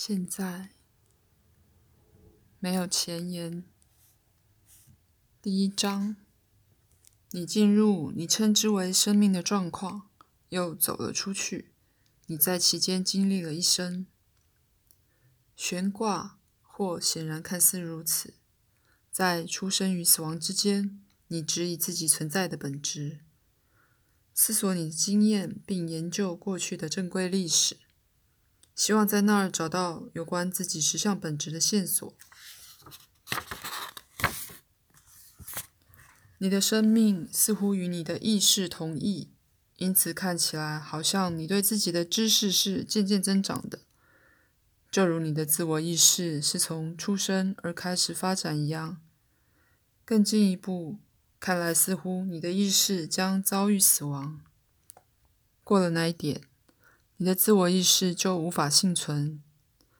现在没有前言。第一章，你进入你称之为生命的状况，又走了出去。你在其间经历了一生。悬挂，或显然看似如此，在出生与死亡之间，你质疑自己存在的本质，思索你的经验，并研究过去的正规历史。希望在那儿找到有关自己实相本质的线索。你的生命似乎与你的意识同意，因此看起来好像你对自己的知识是渐渐增长的，就如你的自我意识是从出生而开始发展一样。更进一步，看来似乎你的意识将遭遇死亡。过了那一点。你的自我意识就无法幸存。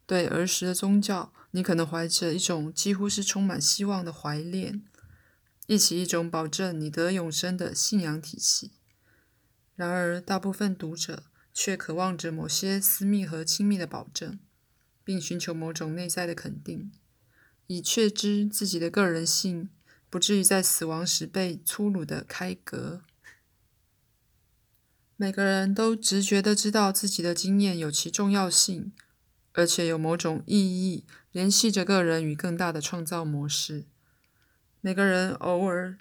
对儿时的宗教，你可能怀着一种几乎是充满希望的怀恋，忆起一种保证你得永生的信仰体系。然而，大部分读者却渴望着某些私密和亲密的保证，并寻求某种内在的肯定，以确知自己的个人性不至于在死亡时被粗鲁的开革。每个人都直觉地知道自己的经验有其重要性，而且有某种意义联系着个人与更大的创造模式。每个人偶尔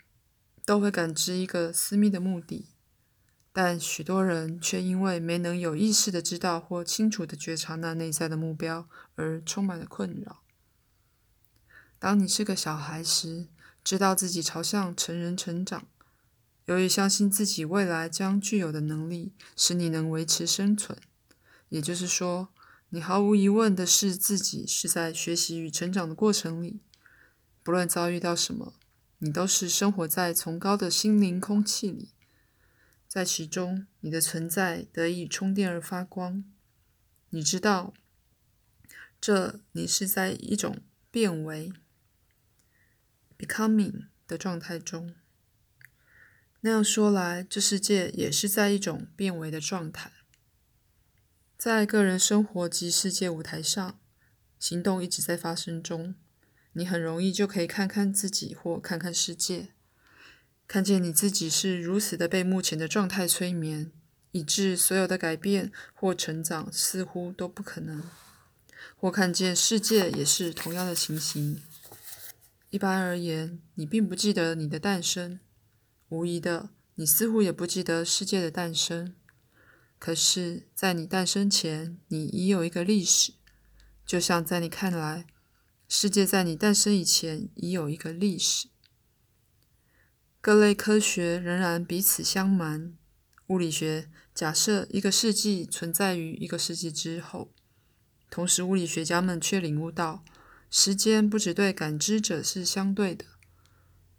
都会感知一个私密的目的，但许多人却因为没能有意识地知道或清楚地觉察那内在的目标而充满了困扰。当你是个小孩时，知道自己朝向成人成长。由于相信自己未来将具有的能力，使你能维持生存，也就是说，你毫无疑问的是自己是在学习与成长的过程里。不论遭遇到什么，你都是生活在崇高的心灵空气里，在其中，你的存在得以充电而发光。你知道，这你是在一种变为 （becoming） 的状态中。那样说来，这世界也是在一种变为的状态。在个人生活及世界舞台上，行动一直在发生中。你很容易就可以看看自己或看看世界，看见你自己是如此的被目前的状态催眠，以致所有的改变或成长似乎都不可能；或看见世界也是同样的情形。一般而言，你并不记得你的诞生。无疑的，你似乎也不记得世界的诞生。可是，在你诞生前，你已有一个历史，就像在你看来，世界在你诞生以前已有一个历史。各类科学仍然彼此相瞒。物理学假设一个世纪存在于一个世纪之后，同时，物理学家们却领悟到，时间不只对感知者是相对的。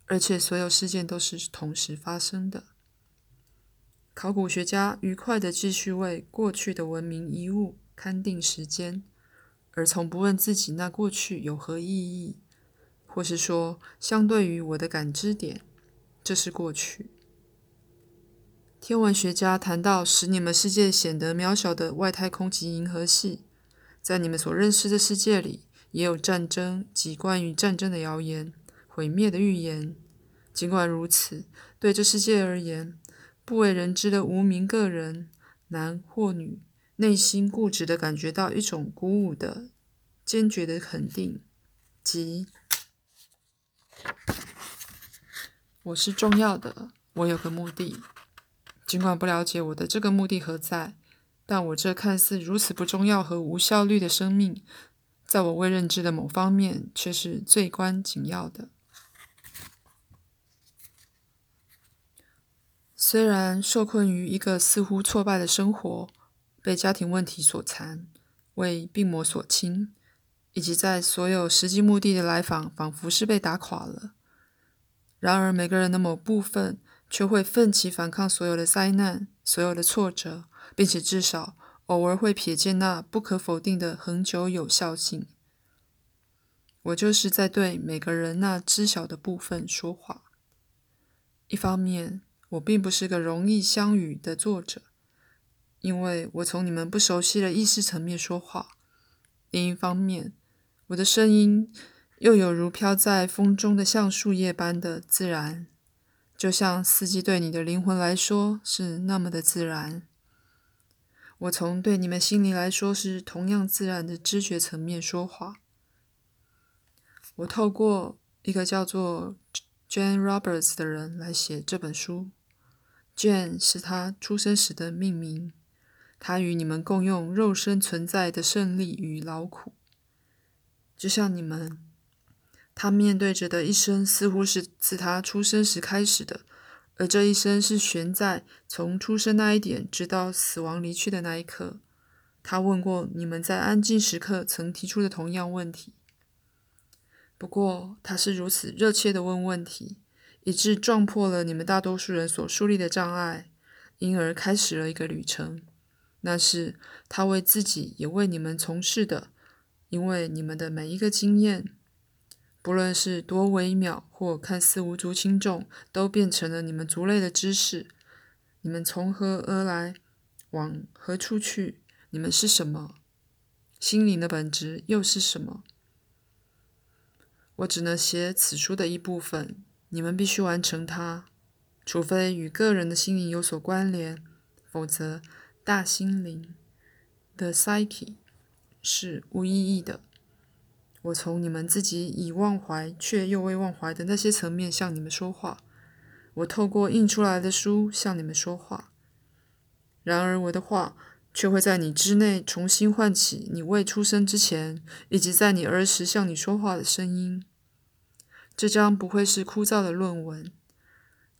而且所有事件都是同时发生的。考古学家愉快地继续为过去的文明遗物勘定时间，而从不问自己那过去有何意义，或是说，相对于我的感知点，这是过去。天文学家谈到使你们世界显得渺小的外太空及银河系，在你们所认识的世界里，也有战争及关于战争的谣言。毁灭的预言。尽管如此，对这世界而言，不为人知的无名个人，男或女，内心固执的感觉到一种鼓舞的、坚决的肯定，即我是重要的，我有个目的。尽管不了解我的这个目的何在，但我这看似如此不重要和无效率的生命，在我未认知的某方面，却是最关紧要的。虽然受困于一个似乎挫败的生活，被家庭问题所缠，为病魔所侵，以及在所有实际目的的来访仿佛是被打垮了，然而每个人的某部分却会奋起反抗所有的灾难、所有的挫折，并且至少偶尔会瞥见那不可否定的恒久有效性。我就是在对每个人那知晓的部分说话。一方面。我并不是个容易相与的作者，因为我从你们不熟悉的意识层面说话，另一方面，我的声音又有如飘在风中的橡树叶般的自然，就像四季对你的灵魂来说是那么的自然。我从对你们心灵来说是同样自然的知觉层面说话。我透过一个叫做 Jane Roberts 的人来写这本书。Jane 是他出生时的命名。他与你们共用肉身存在的胜利与劳苦，就像你们，他面对着的一生似乎是自他出生时开始的，而这一生是悬在从出生那一点直到死亡离去的那一刻。他问过你们在安静时刻曾提出的同样问题，不过他是如此热切的问问题，以致撞破了你们大多数人所树立的障碍，因而开始了一个旅程。那是他为自己也为你们从事的，因为你们的每一个经验，不论是多微妙或看似无足轻重，都变成了你们族类的知识。你们从何而来，往何处去？你们是什么？心灵的本质又是什么？我只能写此书的一部分，你们必须完成它，除非与个人的心灵有所关联，否则。大心灵的 psyche 是无意义的。我从你们自己已忘怀却又未忘怀的那些层面向你们说话。我透过印出来的书向你们说话。然而，我的话却会在你之内重新唤起你未出生之前，以及在你儿时向你说话的声音。这将不会是枯燥的论文，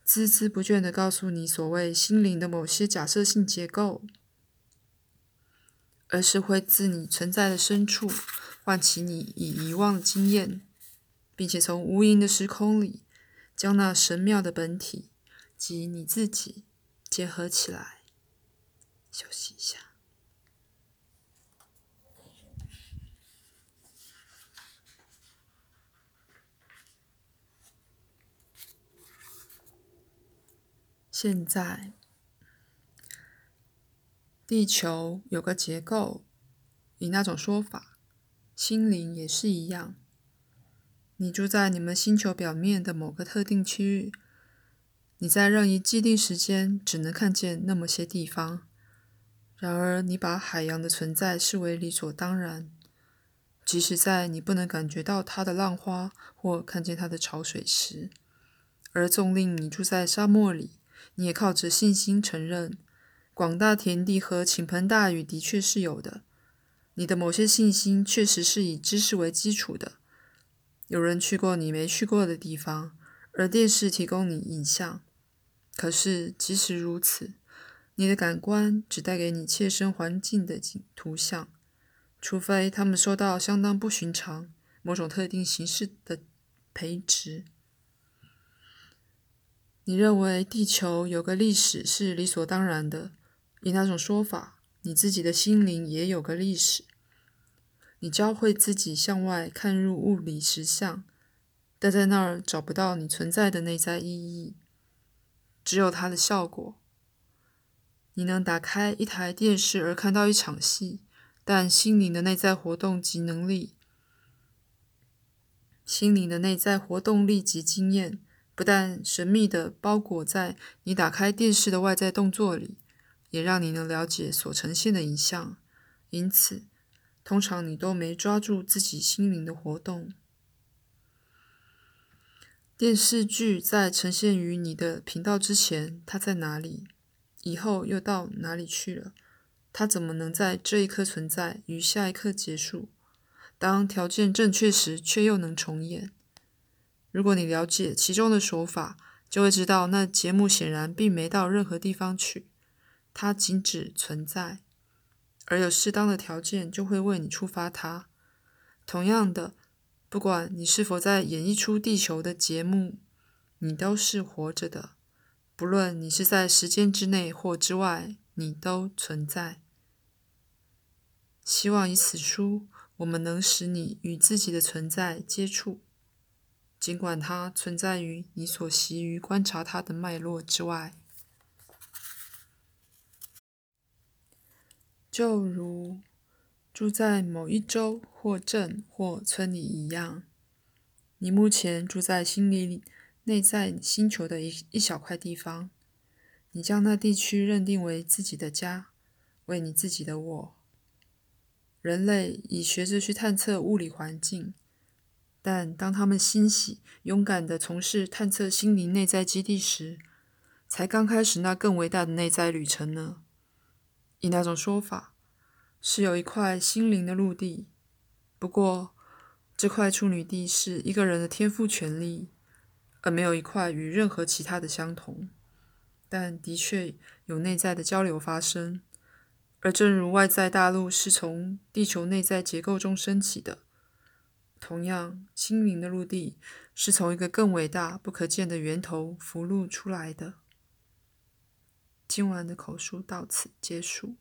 孜孜不倦地告诉你所谓心灵的某些假设性结构。而是会自你存在的深处唤起你已遗忘的经验，并且从无垠的时空里将那神妙的本体及你自己结合起来。休息一下。现在。地球有个结构，以那种说法，心灵也是一样。你住在你们星球表面的某个特定区域，你在任意既定时间只能看见那么些地方。然而，你把海洋的存在视为理所当然，即使在你不能感觉到它的浪花或看见它的潮水时。而纵令你住在沙漠里，你也靠着信心承认。广大田地和倾盆大雨的确是有的，你的某些信心确实是以知识为基础的。有人去过你没去过的地方，而电视提供你影像。可是即使如此，你的感官只带给你切身环境的景图像，除非他们受到相当不寻常、某种特定形式的培植。你认为地球有个历史是理所当然的。以那种说法，你自己的心灵也有个历史。你教会自己向外看入物理实相，但在那儿找不到你存在的内在意义，只有它的效果。你能打开一台电视而看到一场戏，但心灵的内在活动及能力，心灵的内在活动力及经验，不但神秘地包裹在你打开电视的外在动作里。也让你能了解所呈现的影像，因此，通常你都没抓住自己心灵的活动。电视剧在呈现于你的频道之前，它在哪里？以后又到哪里去了？它怎么能在这一刻存在，与下一刻结束？当条件正确时，却又能重演？如果你了解其中的手法，就会知道那节目显然并没到任何地方去。它仅只存在，而有适当的条件就会为你触发它。同样的，不管你是否在演绎出地球的节目，你都是活着的。不论你是在时间之内或之外，你都存在。希望以此书，我们能使你与自己的存在接触，尽管它存在于你所习于观察它的脉络之外。就如住在某一州或镇或村里一样，你目前住在心里内在星球的一一小块地方。你将那地区认定为自己的家，为你自己的我。人类已学着去探测物理环境，但当他们欣喜、勇敢地从事探测心灵内在基地时，才刚开始那更伟大的内在旅程呢。以那种说法。是有一块心灵的陆地，不过这块处女地是一个人的天赋权利，而没有一块与任何其他的相同。但的确有内在的交流发生，而正如外在大陆是从地球内在结构中升起的，同样，心灵的陆地是从一个更伟大、不可见的源头浮露出来的。今晚的口述到此结束。